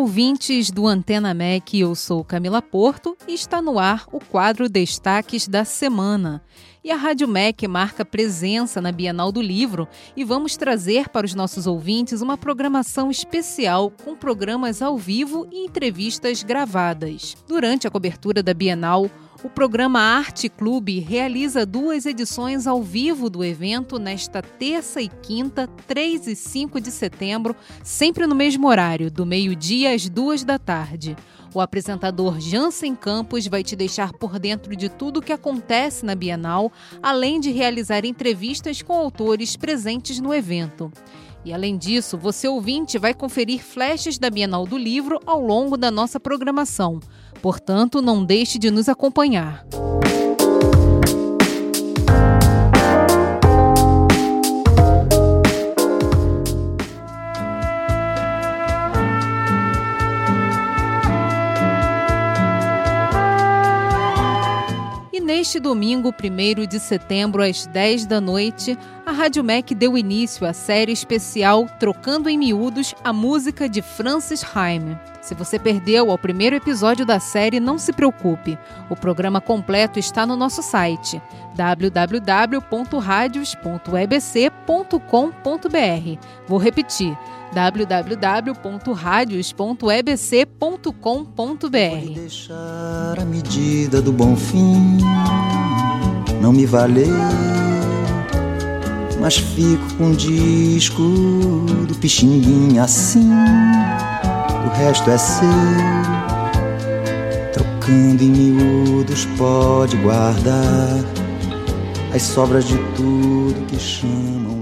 ouvintes do Antena MEC, eu sou Camila Porto e está no ar o quadro Destaques da Semana. E a Rádio MEC marca presença na Bienal do Livro e vamos trazer para os nossos ouvintes uma programação especial com programas ao vivo e entrevistas gravadas. Durante a cobertura da Bienal, o programa Arte Clube realiza duas edições ao vivo do evento nesta terça e quinta, 3 e 5 de setembro, sempre no mesmo horário, do meio-dia às duas da tarde. O apresentador Jansen Campos vai te deixar por dentro de tudo o que acontece na Bienal, além de realizar entrevistas com autores presentes no evento. E além disso, você ouvinte vai conferir flashes da Bienal do Livro ao longo da nossa programação. Portanto, não deixe de nos acompanhar. Neste domingo, 1 de setembro, às 10 da noite, a Rádio MEC deu início à série especial Trocando em Miúdos a música de Francis Haim. Se você perdeu o primeiro episódio da série, não se preocupe. O programa completo está no nosso site www.radios.ebc.com.br. Vou repetir: www.radios.ebc.com.br. deixar a medida do bom fim não me valer, mas fico com um disco do Pixinguinha assim, o resto é seu. Trocando em miúdos pode guardar as sobras de tudo que chamam.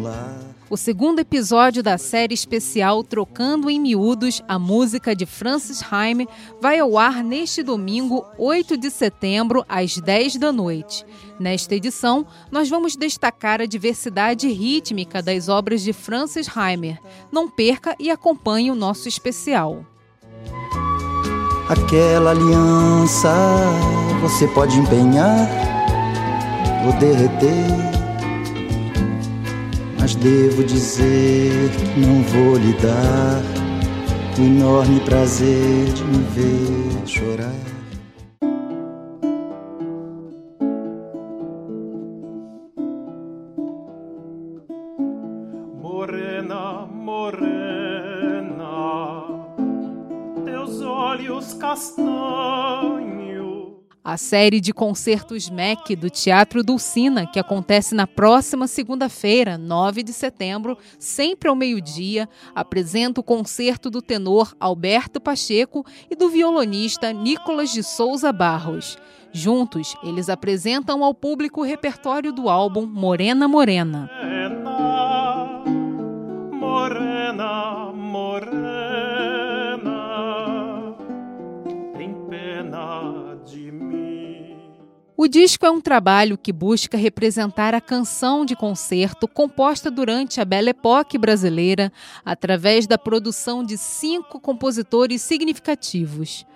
O segundo episódio da série especial Trocando em Miúdos, a música de Francis Haim, vai ao ar neste domingo, 8 de setembro, às 10 da noite. Nesta edição, nós vamos destacar a diversidade rítmica das obras de Francis Heimer. Não perca e acompanhe o nosso especial. Aquela aliança você pode empenhar ou derreter mas devo dizer que não vou lhe dar o enorme prazer de me ver chorar. Morena, morena, teus olhos castanhos a série de concertos MEC do Teatro Dulcina, que acontece na próxima segunda-feira, 9 de setembro, sempre ao meio-dia, apresenta o concerto do tenor Alberto Pacheco e do violonista Nicolas de Souza Barros. Juntos, eles apresentam ao público o repertório do álbum Morena Morena. Morena, O disco é um trabalho que busca representar a canção de concerto composta durante a Belle Époque brasileira através da produção de cinco compositores significativos.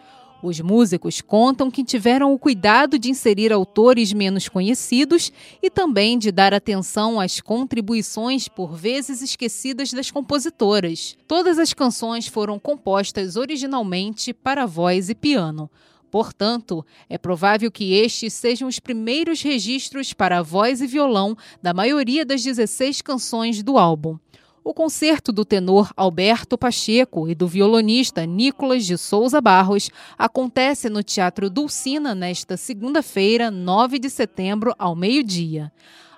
Os músicos contam que tiveram o cuidado de inserir autores menos conhecidos e também de dar atenção às contribuições por vezes esquecidas das compositoras. Todas as canções foram compostas originalmente para voz e piano. Portanto, é provável que estes sejam os primeiros registros para voz e violão da maioria das 16 canções do álbum. O concerto do tenor Alberto Pacheco e do violonista Nicolas de Souza Barros acontece no Teatro Dulcina nesta segunda-feira, 9 de setembro, ao meio-dia.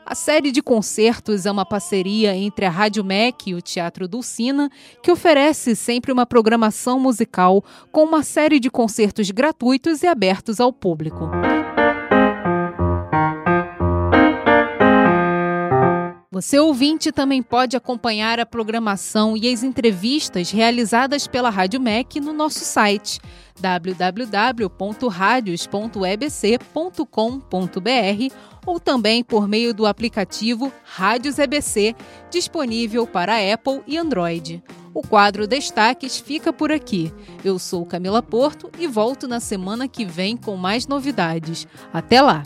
A série de concertos é uma parceria entre a Rádio MEC e o Teatro Dulcina, que oferece sempre uma programação musical com uma série de concertos gratuitos e abertos ao público. Você ouvinte também pode acompanhar a programação e as entrevistas realizadas pela Rádio MEC no nosso site www.radios.ebc.com.br ou também por meio do aplicativo Rádios EBC, disponível para Apple e Android. O quadro Destaques fica por aqui. Eu sou Camila Porto e volto na semana que vem com mais novidades. Até lá!